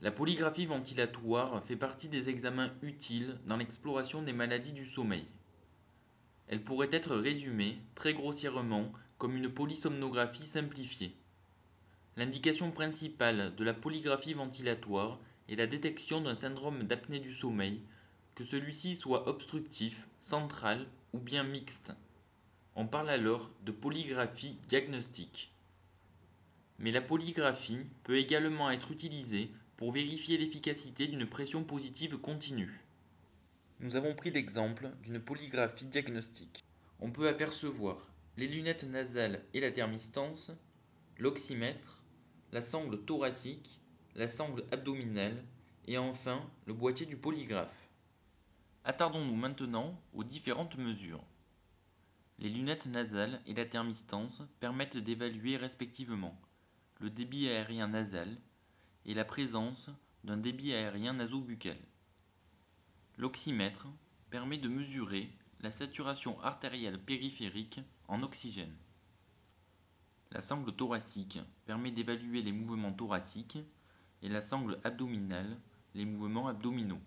La polygraphie ventilatoire fait partie des examens utiles dans l'exploration des maladies du sommeil. Elle pourrait être résumée, très grossièrement, comme une polysomnographie simplifiée. L'indication principale de la polygraphie ventilatoire est la détection d'un syndrome d'apnée du sommeil, que celui-ci soit obstructif, central ou bien mixte. On parle alors de polygraphie diagnostique. Mais la polygraphie peut également être utilisée pour vérifier l'efficacité d'une pression positive continue. Nous avons pris l'exemple d'une polygraphie diagnostique. On peut apercevoir les lunettes nasales et la thermistance, l'oxymètre, la sangle thoracique, la sangle abdominale et enfin le boîtier du polygraphe. Attardons-nous maintenant aux différentes mesures. Les lunettes nasales et la thermistance permettent d'évaluer respectivement le débit aérien nasal et la présence d'un débit aérien nasobuccal. L'oxymètre permet de mesurer la saturation artérielle périphérique en oxygène. La sangle thoracique permet d'évaluer les mouvements thoraciques et la sangle abdominale les mouvements abdominaux.